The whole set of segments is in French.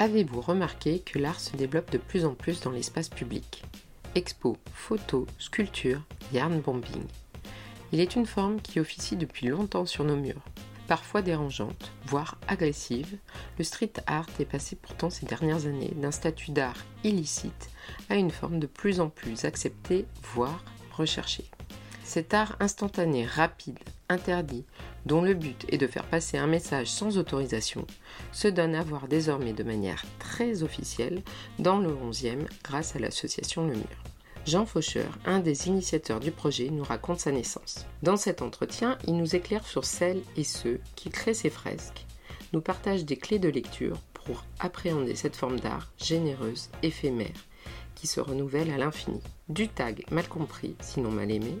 Avez-vous remarqué que l'art se développe de plus en plus dans l'espace public? Expo, photos, sculptures, yarn bombing. Il est une forme qui officie depuis longtemps sur nos murs. Parfois dérangeante, voire agressive, le street art est passé pourtant ces dernières années d'un statut d'art illicite à une forme de plus en plus acceptée, voire recherchée. Cet art instantané, rapide, interdit, dont le but est de faire passer un message sans autorisation, se donne à voir désormais de manière très officielle dans le 11e grâce à l'association Le Mur. Jean Faucheur, un des initiateurs du projet, nous raconte sa naissance. Dans cet entretien, il nous éclaire sur celles et ceux qui créent ces fresques, nous partage des clés de lecture pour appréhender cette forme d'art généreuse, éphémère, qui se renouvelle à l'infini. Du tag mal compris, sinon mal aimé,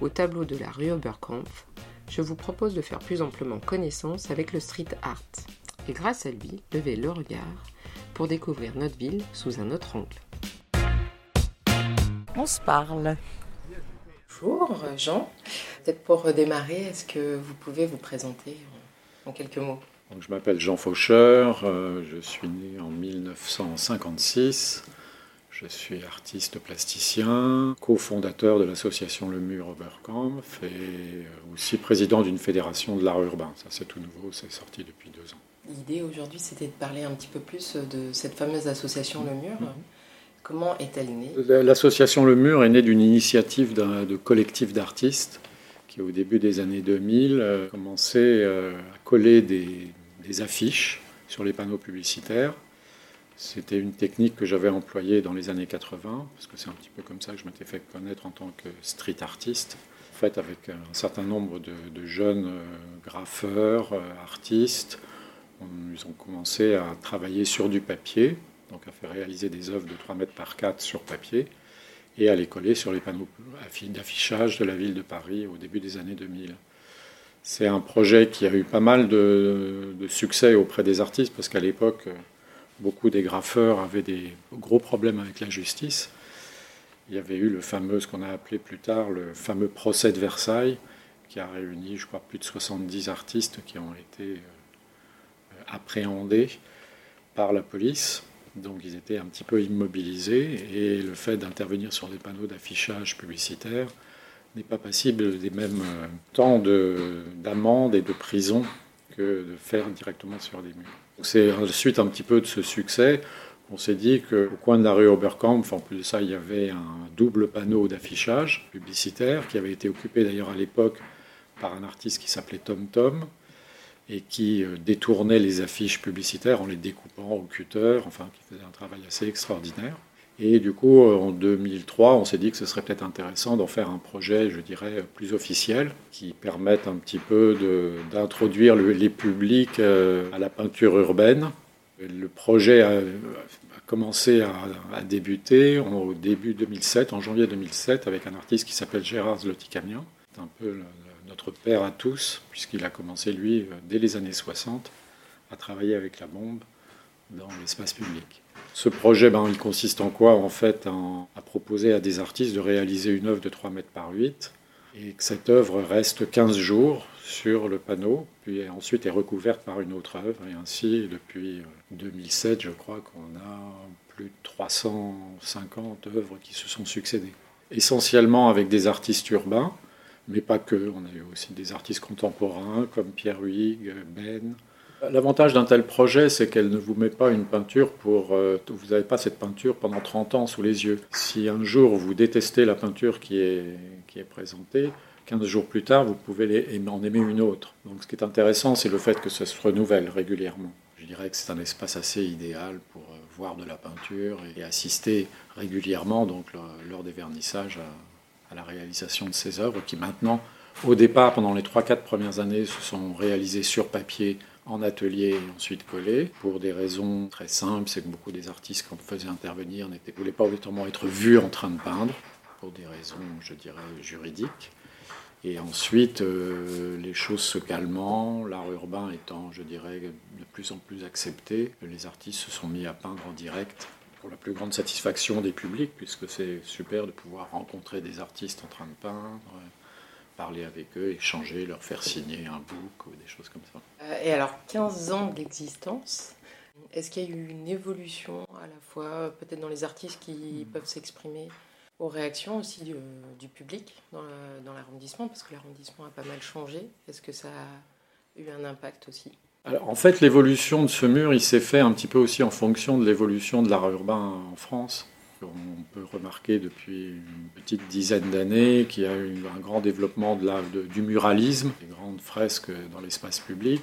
au tableau de la rue Oberkampf, je vous propose de faire plus amplement connaissance avec le street art et grâce à lui, lever le regard pour découvrir notre ville sous un autre angle. On se parle. Bonjour Jean, peut-être pour démarrer, est-ce que vous pouvez vous présenter en quelques mots? Je m'appelle Jean Faucheur, euh, je suis né en 1956. Je suis artiste plasticien, cofondateur de l'association Le Mur Oberkampf et euh, aussi président d'une fédération de l'art urbain. Ça, c'est tout nouveau, c'est sorti depuis deux ans. L'idée aujourd'hui, c'était de parler un petit peu plus de cette fameuse association Le Mur. Mhm. Comment est-elle née? L'association Le Mur est née d'une initiative de collectif d'artistes qui, au début des années 2000, a commencé euh, à coller des affiches sur les panneaux publicitaires c'était une technique que j'avais employée dans les années 80, parce que c'est un petit peu comme ça que je m'étais fait connaître en tant que street artiste. En fait, avec un certain nombre de, jeunes euh, graffeurs, euh, artistes, ils ont commencé à travailler sur du papier, donc à faire réaliser des œuvres de 3 mètres par 4 sur papier, et à les coller sur les panneaux d'affichage de la ville de Paris au début des années 2000. C'est un projet qui a eu pas mal de, de succès auprès des artistes, parce qu'à l'époque, beaucoup des graffeurs avaient des gros problèmes avec la justice. Il y avait eu le fameux, ce qu'on a appelé plus tard, le fameux procès de Versailles, qui a réuni, je crois, plus de 70 artistes qui ont été euh, appréhendés par la police. Donc ils étaient un petit peu immobilisés et le fait d'intervenir sur des panneaux d'affichage publicitaire n'est pas passible des mêmes euh, temps d'amende et de prison que de faire directement sur des murs. C'est suite un petit peu de ce succès on s'est dit qu'au coin de la rue Oberkampf, en plus de ça, il y avait un double panneau d'affichage publicitaire qui avait été occupé d'ailleurs à l'époque par un artiste qui s'appelait Tom Tom et qui euh, détournait les affiches publicitaires en les découpant au cutter, enfin qui faisait un travail assez extraordinaire. Et du coup, euh, en 2003, on s'est dit que ce serait peut-être intéressant d'en faire un projet, je dirais, plus officiel, qui permette un petit peu d'introduire les publics euh, à la peinture urbaine. Le projet a, commencé à, débuter au début 2007, en janvier 2007, avec un artiste qui s'appelle Gérard Zlotikamian. C'est un peu notre père à tous, puisqu'il a commencé, lui, euh, dès les années 60, à travailler avec la bombe dans l'espace public. Ce projet, ben, il consiste en quoi En fait, à proposer à des artistes de réaliser une œuvre de 3 mètres par 8 et que cette œuvre reste 15 jours sur le panneau, puis ensuite est recouverte par une autre œuvre. Et ainsi, depuis 2007, je crois qu'on a plus de 350 œuvres qui se sont succédées. Essentiellement avec des artistes urbains, mais pas que. On a eu aussi des artistes contemporains comme Pierre Huyghe, Ben, L'avantage d'un tel projet, c'est qu'elle ne vous met pas une peinture pour... Euh, vous n'avez pas cette peinture pendant 30 ans sous les yeux. Si un jour vous détestez la peinture qui est, qui est présentée, 15 jours plus tard, vous pouvez en aimer une autre. Donc ce qui est intéressant, c'est le fait que ça se renouvelle régulièrement. Je dirais que c'est un espace assez idéal pour euh, voir de la peinture et assister régulièrement, donc lors des vernissages, à, à la réalisation de ces œuvres qui maintenant, au départ, pendant les 3-4 premières années, se sont réalisées sur papier en atelier et ensuite collé, pour des raisons très simples, c'est que beaucoup des artistes qu'on faisait intervenir ne voulaient pas obligatoirement être vus en train de peindre, pour des raisons, je dirais, juridiques. Et ensuite, euh, les choses se calmant, l'art urbain étant, je dirais, de plus en plus accepté, les artistes se sont mis à peindre en direct pour la plus grande satisfaction des publics, puisque c'est super de pouvoir rencontrer des artistes en train de peindre, parler avec eux, échanger, leur faire signer un book ou des choses comme ça. Euh, et alors, 15 ans d'existence, Est-ce qu'il y a eu une évolution à la fois peut-être dans les artistes qui peuvent s'exprimer aux réactions aussi du, public dans l'arrondissement Parce que l'arrondissement a pas mal changé. Est-ce que ça a eu un impact aussi? En fait, l'évolution de ce mur, il s'est fait un petit peu aussi en fonction de l'évolution de l'art urbain en France. On peut remarquer depuis une petite dizaine d'années qu'il y a eu un grand développement du muralisme, des grandes fresques dans l'espace public,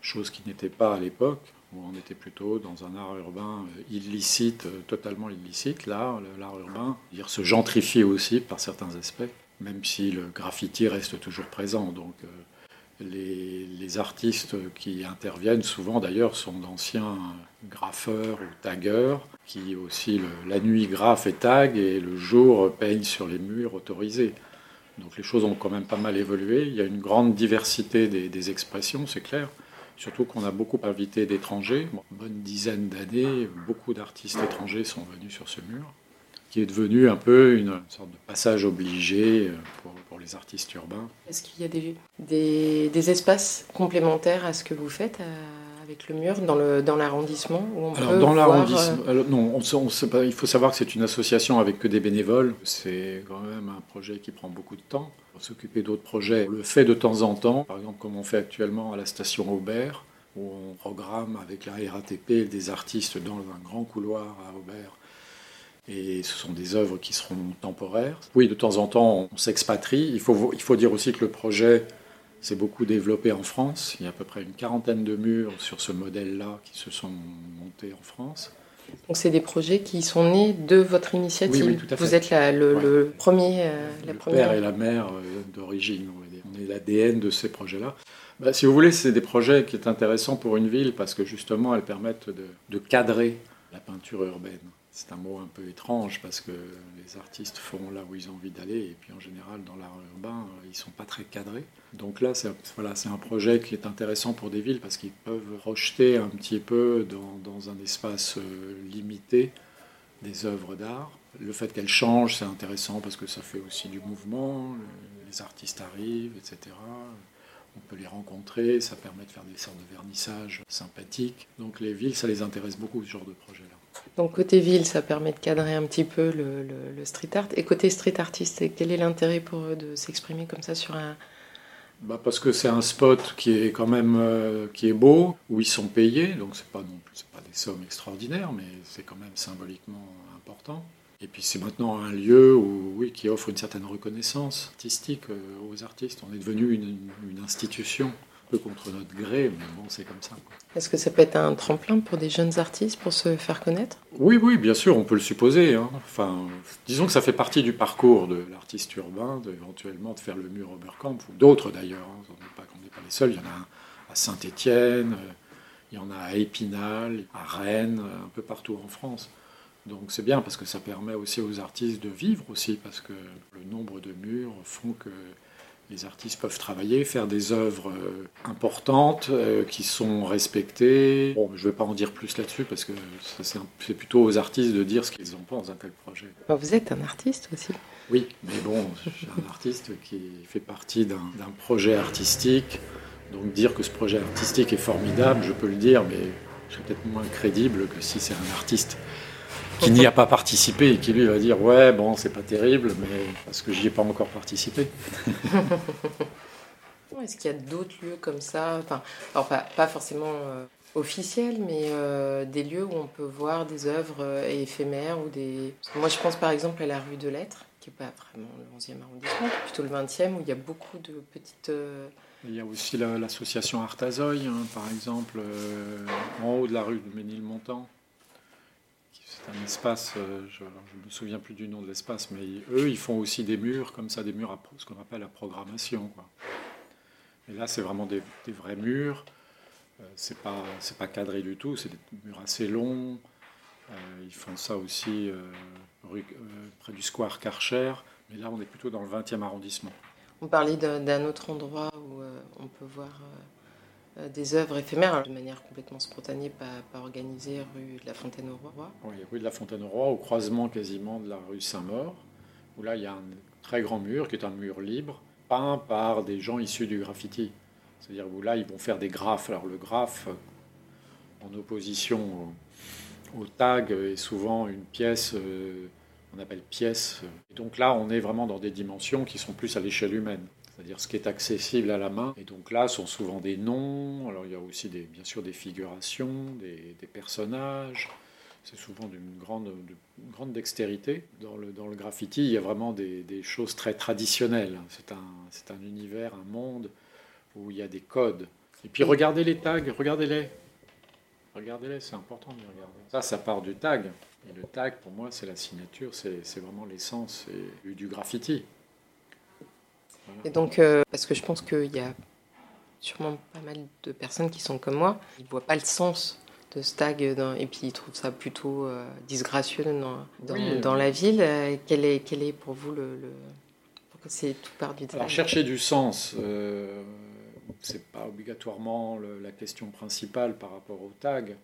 chose qui n'était pas à l'époque, où on était plutôt dans un art urbain illicite, totalement illicite. Là, l'art urbain dire, se gentrifie aussi par certains aspects, même si le graffiti reste toujours présent. Donc, les, artistes qui interviennent, souvent d'ailleurs, sont d'anciens graffeurs ou taggeurs, qui aussi la nuit graffent et taguent et le jour peignent sur les murs autorisés. Donc les choses ont quand même pas mal évolué. Il y a une grande diversité des, expressions, c'est clair. Surtout qu'on a beaucoup invité d'étrangers. bonne dizaine d'années, beaucoup d'artistes étrangers sont venus sur ce mur qui est devenu un peu une sorte de passage obligé euh, pour, pour les artistes urbains. Est-ce qu'il y a des, des, des, espaces complémentaires à ce que vous faites euh, avec le mur dans, le, dans l'arrondissement Alors, dans l'arrondissement, euh, non, on, on il faut savoir que c'est une association avec que des bénévoles. C'est quand même un projet qui prend beaucoup de temps. Pour s'occuper d'autres projets, on le fait de temps en temps, par exemple comme on fait actuellement à la station Aubert, où on programme avec la RATP des artistes dans un grand couloir à Aubert et ce sont des œuvres qui seront temporaires. Oui, de temps en temps, on s'expatrie. Il faut, il faut dire aussi que le projet s'est beaucoup développé en France. Il y a à peu près une quarantaine de murs sur ce modèle-là qui se sont montés en France. Donc c'est des projets qui sont nés de votre initiative. Oui, tout à fait. Vous êtes le, premier, euh, la le père et la mère euh, d'origine. On, est l'ADN de ces projets-là. Bah, si vous voulez, c'est des projets qui sont intéressants pour une ville parce que justement, elles permettent de, de cadrer la peinture urbaine. C'est un mot un peu étrange parce que les artistes font là où ils ont envie d'aller et puis en général dans l'art urbain ils sont pas très cadrés. Donc là c'est un projet qui est intéressant pour des villes parce qu'ils peuvent rejeter un petit peu dans, un espace euh, limité des œuvres d'art. Le fait qu'elles changent c'est intéressant parce que ça fait aussi du mouvement, les artistes arrivent, etc on peut les rencontrer, ça permet de faire des sortes de vernissages sympathiques. Donc les villes, ça les intéresse beaucoup, ce genre de projet-là. Donc côté ville, ça permet de cadrer un petit peu le, street art. Et côté street artiste, quel est l'intérêt pour eux de s'exprimer comme ça sur un... Bah parce que c'est un spot qui est quand même euh, qui est beau, où ils sont payés, donc c'est pas pas des sommes extraordinaires, mais c'est quand même symboliquement important. Et puis c'est maintenant un lieu où, oui, qui offre une certaine reconnaissance artistique euh, aux artistes. On est devenu une institution peu contre notre gré, mais bon, c'est comme ça. Est-ce que ça peut être un tremplin pour des jeunes artistes pour se faire connaître? Oui, oui, bien sûr, on peut le supposer. Hein. Enfin, disons que ça fait partie du parcours de l'artiste urbain, d'éventuellement de faire le mur Oberkamp, ou d'autres d'ailleurs. Hein. On n'est pas, pas, les seuls. Il y en a à Saint-Étienne, euh, il y en a à Épinal, à Rennes, un peu partout en France. Donc c'est bien parce que ça permet aussi aux artistes de vivre aussi, parce que le nombre de murs font que les artistes peuvent travailler, faire des œuvres euh, importantes euh, qui sont respectées. Bon, je ne vais pas en dire plus là-dessus parce que c'est plutôt aux artistes de dire ce qu'ils en pensent d'un tel projet. Bah, vous êtes un artiste aussi Oui, mais bon, je suis un artiste qui fait partie d'un projet artistique. Donc dire que ce projet artistique est formidable, je peux le dire, mais je suis peut-être moins crédible que si c'est un artiste qui n'y a pas participé et qui lui va dire ouais bon c'est pas terrible mais parce que j'y ai pas encore participé. Est-ce qu'il y a d'autres lieux comme ça? Enfin, alors pas, forcément euh, officiels, mais euh, des lieux où on peut voir des œuvres euh, éphémères ou des. Moi, je pense par exemple à la rue de Lettres, qui n'est pas vraiment le 11e arrondissement, plutôt le 20e, où il y a beaucoup de petites. Il y a aussi l'association Artazoï, hein, par exemple, en haut de la rue de Ménilmontant un espace, euh, je ne me souviens plus du nom de l'espace, mais eux, ils font aussi des murs comme ça, des murs à ce qu'on appelle la programmation. Et là, c'est vraiment des, vrais murs. Euh, c'est pas cadré du tout. C'est des murs assez longs. Euh, ils font ça aussi près du square Karcher. Mais là, on est plutôt dans le 20e arrondissement. On parlait d'un autre endroit où on peut voir euh, des œuvres éphémères de manière complètement spontanée, pas, organisée, rue de la Fontaine-au-Roi. Oui, rue de la Fontaine-au-Roi, au croisement quasiment de la rue Saint-Maur, où là il y a un très grand mur qui est un mur libre, peint par des gens issus du graffiti. C'est-à-dire où là ils vont faire des graphes. Alors le graphe, en opposition au, tag est souvent une pièce, euh, on appelle pièce. Et donc là, on est vraiment dans des dimensions qui sont plus à l'échelle humaine. C'est-à-dire ce qui est accessible à la main. Et donc là, sont souvent des noms. Alors il y a aussi bien sûr des figurations, des, personnages. C'est souvent d'une grande, dextérité. Dans le, graffiti, il y a vraiment des, choses très traditionnelles. C'est un univers, un monde où il y a des codes. Et puis regardez les tags, regardez-les. Regardez-les, c'est important de les regarder. Ça, ça part du tag. Et le tag, pour moi, c'est la signature, c'est vraiment l'essence du graffiti. Et donc, euh, parce que je pense qu'il y a sûrement pas mal de personnes qui sont comme moi, ils ne voient pas le sens de ce tag, et puis ils trouvent ça plutôt euh, disgracieux dans, dans, la ville. Euh, quel, est, quel est pour vous le... Pourquoi c'est tout part du tag? Alors, chercher du sens c'est pas obligatoirement la question principale par rapport au tag,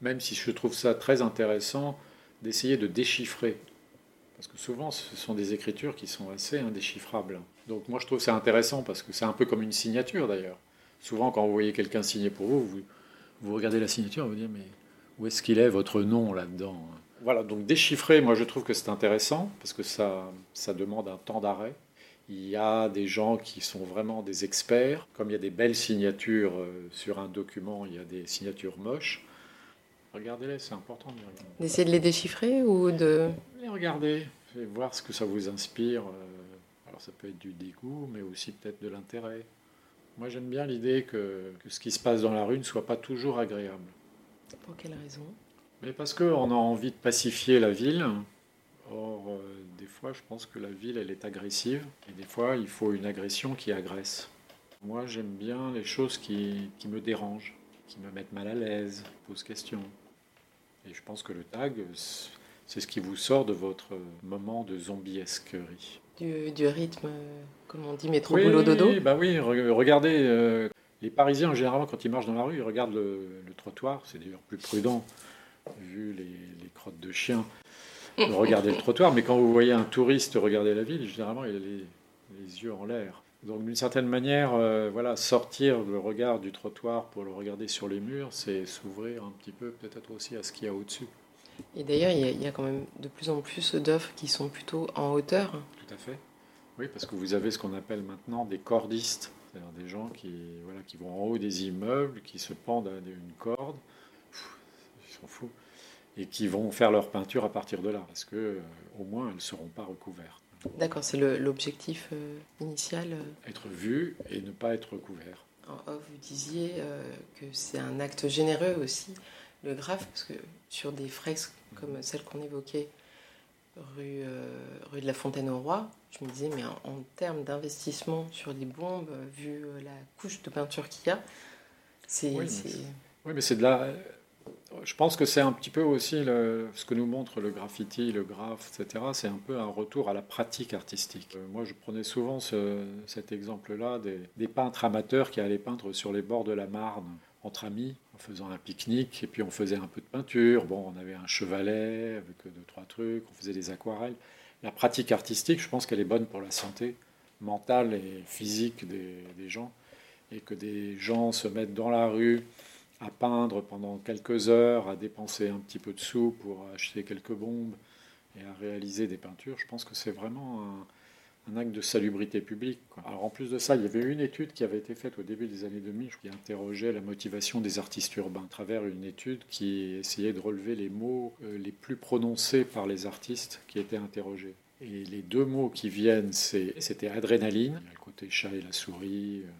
même si je trouve ça très intéressant d'essayer de déchiffrer. Parce que souvent, ce sont des écritures qui sont assez indéchiffrables. Donc moi, je trouve ça intéressant parce que c'est un peu comme une signature d'ailleurs. Souvent, quand vous voyez quelqu'un signer pour vous, vous, regardez la signature et vous dites, mais où est-ce qu'il est votre nom là-dedans Voilà, donc déchiffrer, moi je trouve que c'est intéressant parce que ça, ça demande un temps d'arrêt. Il y a des gens qui sont vraiment des experts. Comme il y a des belles signatures euh, sur un document, il y a des signatures moches. Regardez-les, c'est important de les regarder. D'essayer de les déchiffrer ou de... Les regarder, et voir ce que ça vous inspire. Euh, alors ça peut être du dégoût, mais aussi peut-être de l'intérêt. Moi j'aime bien l'idée que, que, ce qui se passe dans la rue ne soit pas toujours agréable. Pour quelle raison? Mais parce qu'on a envie de pacifier la ville. Or, euh, des fois, je pense que la ville, elle est agressive. Et des fois, il faut une agression qui agresse. Moi, j'aime bien les choses qui, qui, me dérangent, qui me mettent mal à l'aise, posent question. Et je pense que le tag, c'est ce qui vous sort de votre moment de zombiesquerie. Du, du rythme, comme on dit, métro boulot dodo Oui, bah oui, regardez, euh, les Parisiens, généralement, quand ils marchent dans la rue, ils regardent le, trottoir. C'est d'ailleurs plus prudent, vu les, les crottes de chiens regarder le trottoir, mais quand vous voyez un touriste regarder la ville, généralement il a les, yeux en l'air. Donc d'une certaine manière, euh, voilà, sortir le regard du trottoir pour le regarder sur les murs, c'est s'ouvrir un petit peu peut-être aussi à ce qu'il y a au-dessus. Et d'ailleurs, il, y, a quand même de plus en plus d'œuvres qui sont plutôt en hauteur. Tout à fait. Oui, parce que vous avez ce qu'on appelle maintenant des cordistes, c'est-à-dire des gens qui, voilà, qui vont en haut des immeubles, qui se pendent à une corde. ils s'en foutent et qui vont faire leur peinture à partir de là, parce que euh, au moins elles ne seront pas recouvertes. D'accord, c'est l'objectif euh, initial. Euh. Être vu et ne pas être recouvert. vous disiez que c'est un acte généreux aussi, le graphe, parce que sur des fresques comme celle qu'on évoquait, rue, rue de la Fontaine au Roi, je me disais, mais en, termes d'investissement sur les bombes, vu la couche de peinture qu'il y a, c'est. Oui, mais c'est de la je pense que c'est un petit peu aussi ce que nous montre le graffiti, le graphe, etc. C'est un peu un retour à la pratique artistique. Euh, moi, je prenais souvent cet exemple-là des, peintres amateurs qui allaient peindre sur les bords de la Marne entre amis, en faisant un pique-nique, et puis on faisait un peu de peinture. Bon, on avait un chevalet avec deux, trois trucs, on faisait des aquarelles. La pratique artistique, je pense qu'elle est bonne pour la santé mentale et physique des gens, et que des gens se mettent dans la rue à peindre pendant quelques heures, à dépenser un petit peu de sous pour acheter quelques bombes et à réaliser des peintures, je pense que c'est vraiment un, acte de salubrité publique. Alors en plus de ça, il y avait une étude qui avait été faite au début des années 2000 qui interrogeait la motivation des artistes urbains à travers une étude qui essayait de relever les mots euh, les plus prononcés par les artistes qui étaient interrogés. Et les deux mots qui viennent, c'était adrénaline, le côté chat et la souris, euh,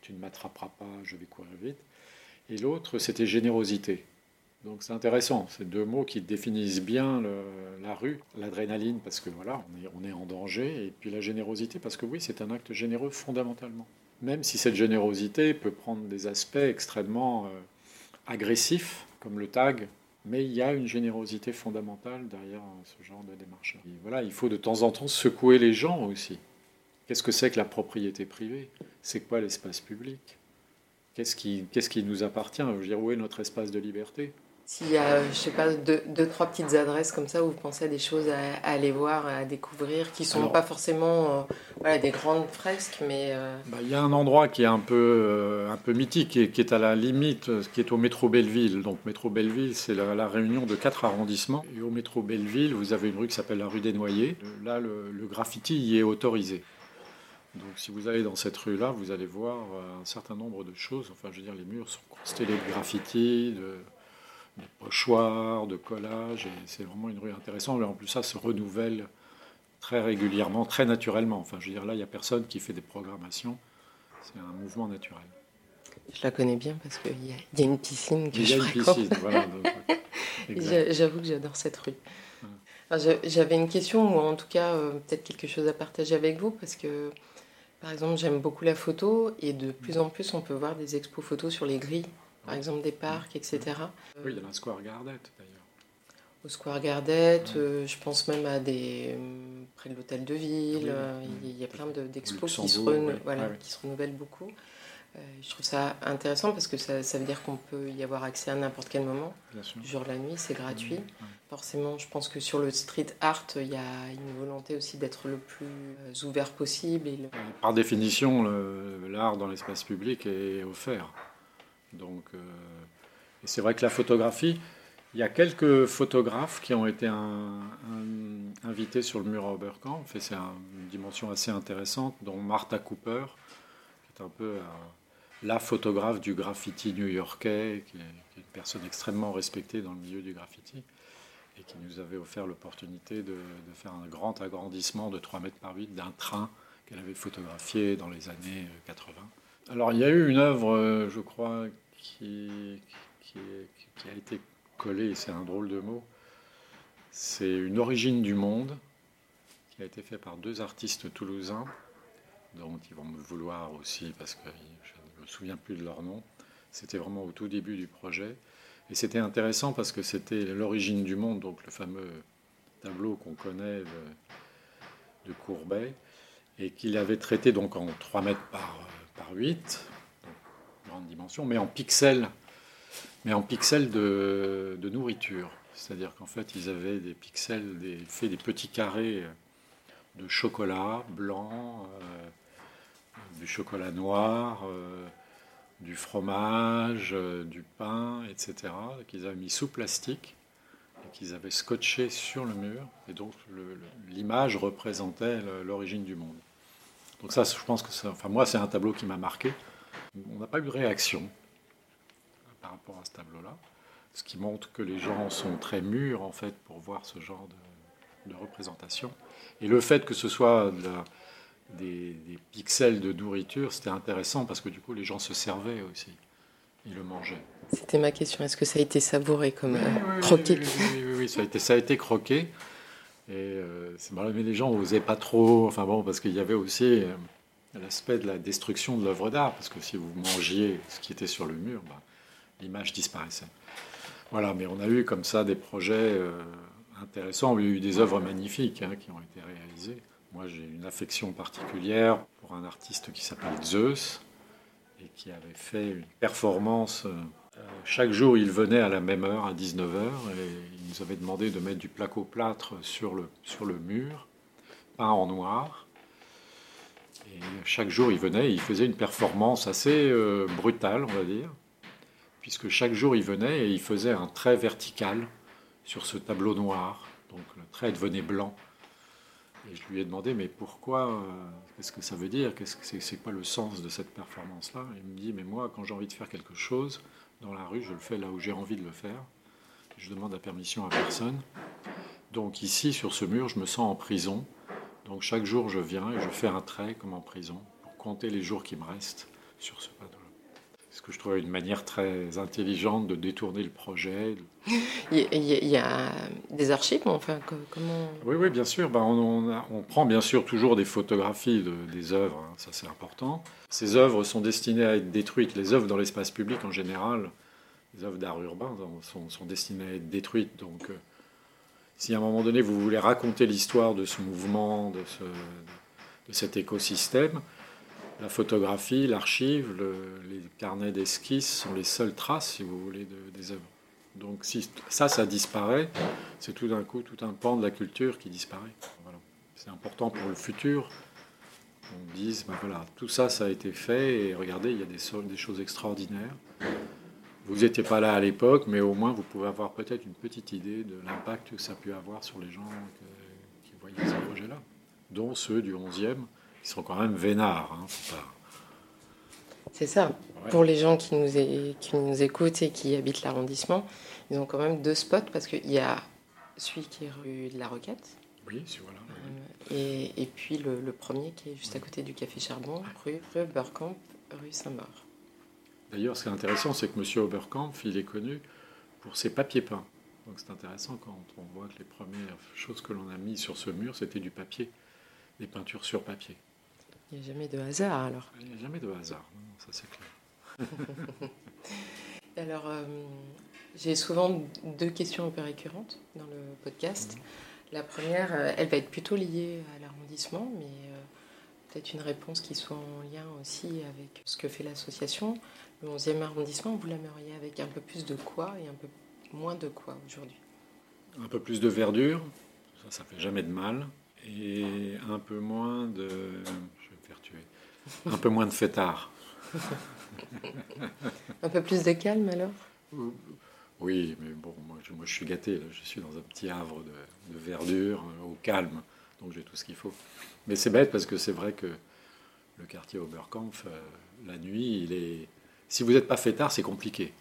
tu ne m'attraperas pas, je vais courir vite et l'autre, c'était générosité. Donc c'est intéressant, ces deux mots qui définissent bien la rue, l'adrénaline parce que voilà, on est, en danger, et puis la générosité parce que oui, c'est un acte généreux fondamentalement. Même si cette générosité peut prendre des aspects extrêmement euh, agressifs, comme le tag, mais il y a une générosité fondamentale derrière ce genre de démarche. Voilà, il faut de temps en temps secouer les gens aussi. Qu'est-ce que c'est que la propriété privée? C'est quoi l'espace public? Qu'est-ce qui, qu'est-ce qui nous appartient Je veux dire, où est notre espace de liberté? S'il y a, je sais pas, deux, deux, trois petites adresses comme ça où vous pensez à des choses à, aller voir, à découvrir, qui sont pas forcément euh, voilà, des grandes fresques, mais... Euh, bah, il y a un endroit qui est un peu, euh, un peu mythique, qui est, qui est, à la limite, qui est au métro Belleville. Donc métro Belleville, c'est la, réunion de quatre arrondissements. Et au métro Belleville, vous avez une rue qui s'appelle la rue des Noyers. Là, le, le graffiti y est autorisé. Donc si vous allez dans cette rue-là, vous allez voir un certain nombre de choses. Enfin, je veux dire, les murs sont constellés de graffiti, de de pochoirs, de collages, et c'est vraiment une rue intéressante. Et en plus, ça se renouvelle très régulièrement, très naturellement. Enfin, je veux dire, là, il n'y a personne qui fait des programmations. C'est un mouvement naturel. Je la connais bien parce qu'il y, y, a une piscine que il y a une piscine, voilà. J'avoue que j'adore cette rue. J'avais une question, ou en tout cas, euh, peut-être quelque chose à partager avec vous, parce que, par exemple, j'aime beaucoup la photo, et de plus en plus, on peut voir des expos photos sur les grilles par exemple des parcs, etc. Oui, il y a un Square Gardet d'ailleurs. Au Square Gardet, euh, je pense même à des. Euh, près de l'hôtel de ville, euh, il y a plein d'expos qui, se voilà, qui se renouvellent beaucoup. Je trouve ça intéressant parce que ça, ça veut dire qu'on peut y avoir accès à n'importe quel moment, du jour la nuit, c'est gratuit. Forcément, je pense que sur le street art, il y a une volonté aussi d'être le plus ouvert possible. Et Par définition, l'art dans l'espace public est offert. Donc, euh, c'est vrai que la photographie, il y a quelques photographes qui ont été invités sur le mur à Oberkampf, et c'est une dimension assez intéressante, dont Martha Cooper, qui est un peu euh, la photographe du graffiti new-yorkais, qui, est une personne extrêmement respectée dans le milieu du graffiti, et qui nous avait offert l'opportunité de, faire un grand agrandissement de 3 mètres par 8 d'un train qu'elle avait photographié dans les années 80. Alors il y a eu une œuvre, je crois, qui, a été collé, c'est un drôle de mot. C'est une origine du monde qui a été fait par deux artistes toulousains, dont ils vont me vouloir aussi parce que me souviens plus de leur nom. C'était vraiment au tout début du projet. Et c'était intéressant parce que c'était l'origine du monde, donc le fameux tableau qu'on connaît de, de, Courbet, et qu'il avait traité donc en 3 mètres par, par 8, dimension, mais en pixels, mais en pixels de, nourriture. C'est-à-dire qu'en fait, ils avaient des pixels, des, fait des petits carrés de chocolat blanc, euh, du chocolat noir, euh, du fromage, euh, du pain, etc., qu'ils avaient mis sous plastique et qu'ils avaient scotché sur le mur. Et donc, l'image représentait l'origine du monde. Donc ça, je pense que ça, enfin moi, c'est un tableau qui m'a marqué. On n'a pas eu de réaction par rapport à ce tableau-là, ce qui montre que les gens sont très mûrs en fait pour voir ce genre de, représentation. Et le fait que ce soit des, pixels de nourriture, c'était intéressant parce que du coup les gens se servaient aussi, ils le mangeaient. C'était ma question. Est-ce que ça a été savouré comme croqué? oui, oui, ça a été, ça a été croqué. Et euh, c'est mais les gens n'osaient pas trop. Enfin bon, parce qu'il y avait aussi euh, l'aspect de la destruction de l'œuvre d'art, parce que si vous mangiez ce qui était sur le mur, bah, l'image disparaissait. Voilà, mais on a eu comme ça des projets euh, intéressants, on a eu des œuvres magnifiques hein, qui ont été réalisées. Moi, j'ai une affection particulière pour un artiste qui s'appelle Zeus et qui avait fait une performance. Euh, chaque jour, il venait à la même heure, à 19h, et il nous avait demandé de mettre du placo-plâtre sur le, sur le mur, peint en noir, et chaque jour, il venait et il faisait une performance assez euh, brutale, on va dire, puisque chaque jour, il venait et il faisait un trait vertical sur ce tableau noir. Donc le trait devenait blanc. Et je lui ai demandé, mais pourquoi euh, Qu'est-ce que ça veut dire? Qu'est-ce que c'est, quoi le sens de cette performance-là? Il me dit, mais moi, quand j'ai envie de faire quelque chose dans la rue, je le fais là où j'ai envie de le faire. Je demande la permission à personne. Donc ici, sur ce mur, je me sens en prison donc chaque jour, je viens et je fais un trait comme en prison pour compter les jours qui me restent sur ce panneau. Ce que je trouve une manière très intelligente de détourner le projet. Il y a des archives, enfin, comment Oui, oui, bien sûr. Ben, on, prend bien sûr toujours des photographies de, des œuvres, hein, ça c'est important. Ces œuvres sont destinées à être détruites. Les œuvres dans l'espace public en général, les œuvres d'art urbain sont, sont, destinées à être détruites. Donc euh, si à un moment donné vous voulez raconter l'histoire de ce mouvement, de, cet écosystème, la photographie, l'archive, les carnets d'esquisses sont les seules traces, si vous voulez, des œuvres. Donc si ça, ça disparaît, c'est tout d'un coup tout un pan de la culture qui disparaît. C'est important pour le futur. On dise, ben voilà, tout ça, ça a été fait et regardez, il y a des, des choses extraordinaires. Vous n'étiez pas là à l'époque, mais au moins vous pouvez avoir peut-être une petite idée de l'impact que ça a pu avoir sur les gens qui voyaient ces projets-là, dont ceux du 11e, qui sont quand même vénards. Hein, c'est ça. Pour les gens qui nous, qui nous écoutent et qui habitent l'arrondissement, ils ont quand même deux spots parce qu'il y a celui qui est rue de la Roquette. Oui, voilà. Euh, et, puis le, premier qui est juste à côté du Café Charbon, rue, rue Burkamp, rue Saint-Maur. D'ailleurs, ce qui est intéressant, c'est que M. Oberkampf, il est connu pour ses papiers peints. Donc c'est intéressant quand on voit que les premières choses que l'on a mises sur ce mur, c'était du papier, des peintures sur papier. Il n'y a jamais de hasard alors Il n'y a jamais de hasard, ça c'est clair. alors, euh, j'ai souvent deux questions un peu récurrentes dans le podcast. Mhm. La première, euh, elle va être plutôt liée à l'arrondissement, mais euh, peut-être une réponse qui soit en lien aussi avec ce que fait l'association. Le 11e arrondissement, vous l'aimeriez avec un peu plus de quoi et un peu moins de quoi aujourd'hui? Un peu plus de verdure, ça, ça fait jamais de mal. Et un peu moins de un peu moins de fêtard. un peu plus de calme alors? Oui, mais bon, moi je, suis gâté. Je suis dans un petit havre de, verdure, euh, au calme, donc j'ai tout ce qu'il faut. Mais c'est bête parce que c'est vrai que le quartier Oberkampf, euh, la nuit, il est. Si vous n'êtes pas fêtard, c'est compliqué.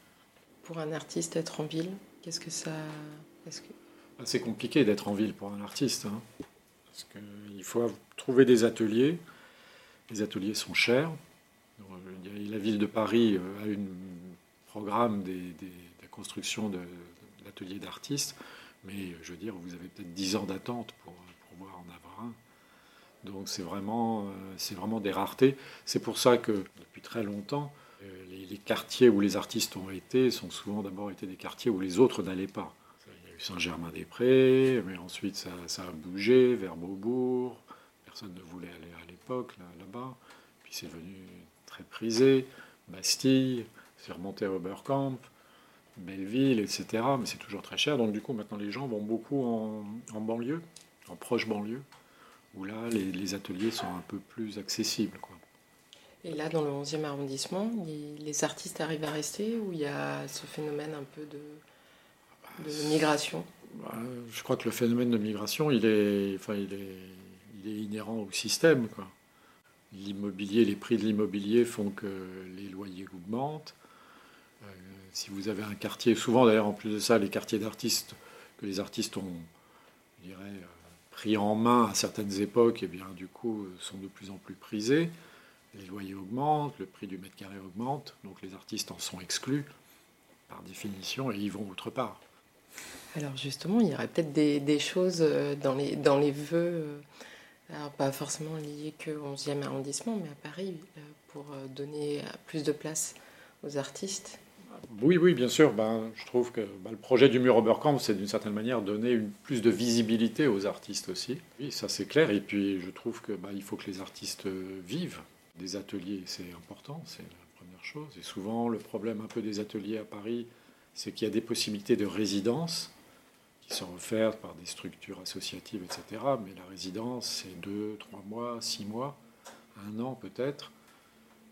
Pour un artiste, être en ville, qu'est-ce que ça. -ce que... Bah, c'est compliqué d'être en ville pour un artiste. Hein, parce qu'il faut trouver des ateliers les ateliers sont chers. La ville de Paris euh, a un programme de construction d'ateliers d'artistes, mais je veux dire, vous avez peut-être 10 ans d'attente pour, pouvoir en avoir un. Donc c'est vraiment, euh, c'est vraiment des raretés. C'est pour ça que depuis très longtemps, euh, les, quartiers où les artistes ont été sont souvent d'abord été des quartiers où les autres n'allaient pas. Il y a eu Saint-Germain-des-Prés, mais ensuite ça, ça, a bougé vers Beaubourg, personne ne voulait aller à l'époque là-bas. Puis c'est devenu très prisé. Bastille, c'est remonté à Oberkamp, Belleville, etc. Mais c'est toujours très cher. Donc du coup, maintenant, les gens vont beaucoup en, banlieue, en proche banlieue, où là, les, ateliers sont un peu plus accessibles. Quoi. Et là, dans le 11e arrondissement, les artistes arrivent à rester ou il y a ce phénomène un peu de, de migration? bah, Je crois que le phénomène de migration, il est, enfin, il est, il est inhérent au système. L'immobilier, les prix de l'immobilier font que les loyers augmentent. Euh, si vous avez un quartier, souvent d'ailleurs en plus de ça, les quartiers d'artistes que les artistes ont, euh, pris en main à certaines époques, et eh bien du coup sont de plus en plus prisés. Les loyers augmentent, le prix du mètre carré augmente, donc les artistes en sont exclus par définition et ils vont autre part. Alors justement, il y aurait peut-être des, choses euh, dans les, dans alors, pas forcément lié qu'au 11e arrondissement, mais à Paris, euh, pour euh, donner plus de place aux artistes. Oui, oui, bien sûr. Ben, je trouve que ben, le projet du mur Oberkamp, c'est d'une certaine manière donner plus de visibilité aux artistes aussi. Oui, ça c'est clair. Et puis je trouve que ben, il faut que les artistes vivent. Des ateliers, c'est important, c'est la première chose. Et souvent, le problème un peu des ateliers à Paris, c'est qu'il y a des possibilités de résidence sont offertes par des structures associatives, etc. Mais la résidence, c'est deux, trois mois, six mois, un an peut-être.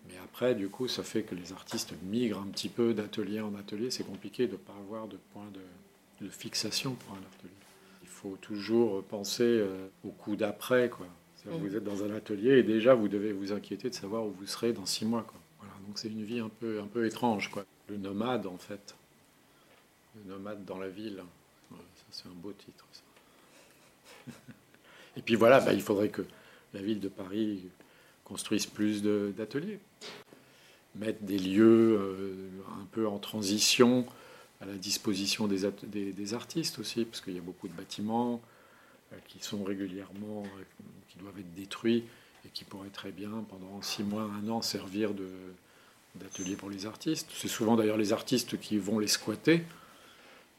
Mais après, du coup, ça fait que les artistes migrent un petit peu d'atelier en atelier. C'est compliqué de ne pas avoir de point de, fixation pour un atelier. Il faut toujours penser euh, au coup d'après. Quoi. Vous êtes dans un atelier et déjà, vous devez vous inquiéter de savoir où vous serez dans six mois. Quoi. Voilà, donc c'est une vie un peu, un peu étrange. Quoi. Le nomade, en fait. Le nomade dans la ville c'est un beau titre. Et puis voilà, bah, il faudrait que la ville de Paris construise plus d'ateliers, mettre des lieux euh, un peu en transition à la disposition des, des, artistes aussi, parce qu'il y a beaucoup de bâtiments euh, qui sont régulièrement, euh, qui doivent être détruits et qui pourraient très bien, pendant six mois, un an, servir d'atelier pour les artistes. C'est souvent d'ailleurs les artistes qui vont les squatter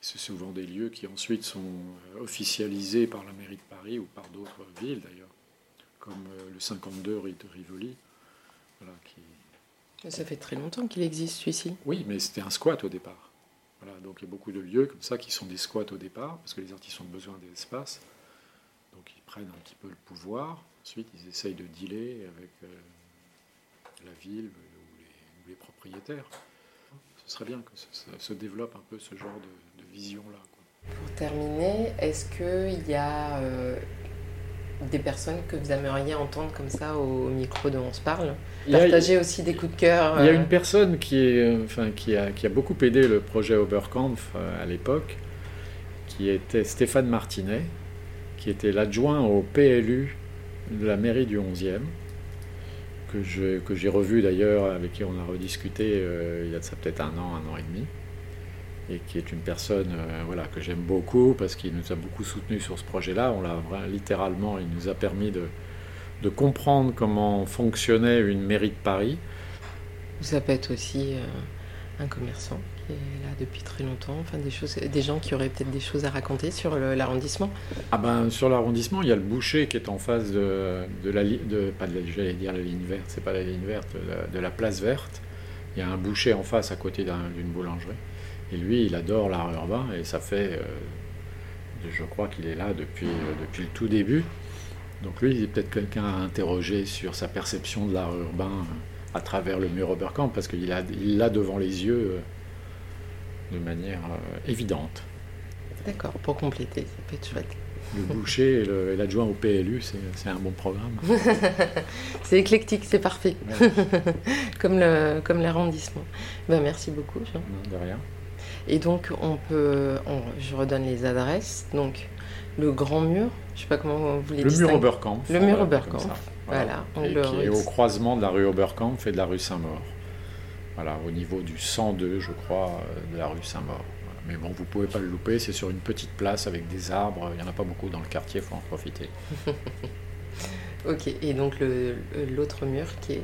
c'est souvent des lieux qui ensuite sont euh, officialisés par la mairie de Paris ou par d'autres villes d'ailleurs, comme euh, le 52 rue de Rivoli. Ça fait très longtemps qu'il existe celui-ci. Oui, mais c'était un squat au départ. Voilà, donc il y a beaucoup de lieux comme ça qui sont des squats au départ, parce que les artistes ont besoin d'espace. Donc ils prennent un petit peu le pouvoir. Ensuite, ils essayent de dealer avec euh, la ville ou les, propriétaires. Ce serait bien que ça, se développe un peu ce genre de, vision-là. Pour terminer, est-ce qu'il y a euh, des personnes que vous aimeriez entendre comme ça au micro de On se parle? Partager aussi des coups de cœur Il y a une euh, personne qui, est, enfin, qui, a, qui a beaucoup aidé le projet Oberkampf à l'époque, qui était Stéphane Martinet, qui était l'adjoint au PLU de la mairie du 11e, que j'ai revu d'ailleurs, avec qui on a rediscuté euh, il y a de ça peut-être un an, un an et demi, et qui est une personne euh, voilà, que j'aime beaucoup parce qu'il nous a beaucoup soutenu sur ce projet-là. On l'a littéralement, il nous a permis de, de, comprendre comment fonctionnait une mairie de Paris. Ça peut être aussi euh, un commerçant là depuis très longtemps Enfin, des, choses, des gens qui auraient peut-être des choses à raconter sur l'arrondissement ah ben, Sur l'arrondissement, il y a le boucher qui est en face de, de la pas de la, j'allais dire la ligne verte, c'est pas la ligne verte, de la, place verte. Il y a un boucher en face à côté d'une boulangerie. Et lui, il adore l'art urbain et ça fait, euh, je crois qu'il est là depuis, euh, depuis le tout début. Donc lui, il est peut-être quelqu'un à interroger sur sa perception de l'art urbain euh, à travers le mur Oberkamp, parce qu'il l'a il a devant les yeux de manière évidente. D'accord, pour compléter, ça peut être chouette. Le boucher et l'adjoint au PLU, c'est un bon programme. c'est éclectique, c'est parfait. comme l'arrondissement. Comme ben, merci beaucoup, Jean. de rien. Et donc, on peut. je redonne les adresses. Donc, le grand mur, je ne sais pas comment vous les Le mur Oberkampf. Le mur Oberkampf. Voilà. voilà. Et qui est au croisement de la rue Oberkampf et de la rue Saint-Maur au niveau du 102, je crois, euh, de la rue Saint-Maur. Mais bon, vous pouvez pas le louper, c'est sur une petite place avec des arbres, il n'y en a pas beaucoup dans le quartier, il faut en profiter. ok, et donc l'autre mur qui est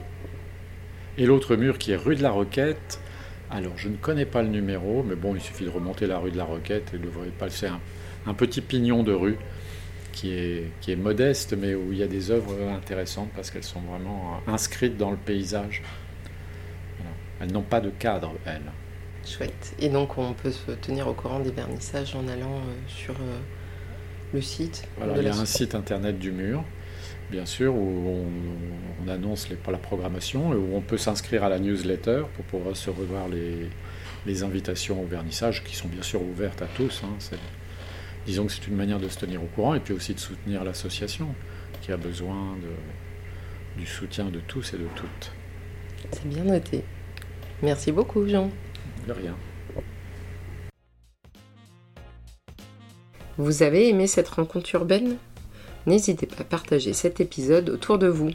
Et l'autre mur qui est rue de la Roquette, alors je ne connais pas le numéro, mais bon, il suffit de remonter la rue de la Roquette et de passer un, un petit pignon de rue qui est, qui est modeste, mais où il y a des œuvres intéressantes parce qu'elles sont vraiment inscrites dans le paysage. Elles n'ont pas de cadre, elles. Chouette. Et donc on peut se tenir au courant des vernissages en allant euh, sur euh, le site. Voilà, il y a un site internet du mur, bien sûr, où on, annonce les, la programmation et où on peut s'inscrire à la newsletter pour pouvoir se revoir les, les, invitations au vernissage qui sont bien sûr ouvertes à tous. Hein. disons que c'est une manière de se tenir au courant et puis aussi de soutenir l'association qui a besoin de, du soutien de tous et de toutes. C'est bien noté. Merci beaucoup, Jean. De rien. Vous avez aimé cette rencontre urbaine? N'hésitez pas à partager cet épisode autour de vous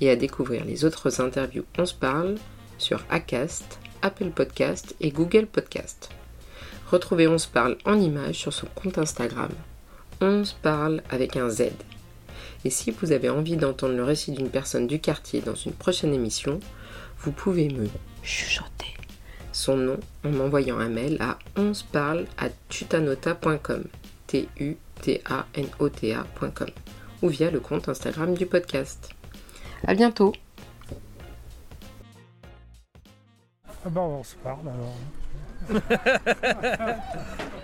et à découvrir les autres interviews On se parle sur Acast, Apple Podcast et Google Podcast. Retrouvez On se parle en image sur son compte Instagram. On se parle avec un Z. Et si vous avez envie d'entendre le récit d'une personne du quartier dans une prochaine émission, vous pouvez me chuchoter son nom en m'envoyant un mail à à tutanota.com t u t a n o t a.com ou via le compte Instagram du podcast. À bientôt. Ah bah on se parle alors.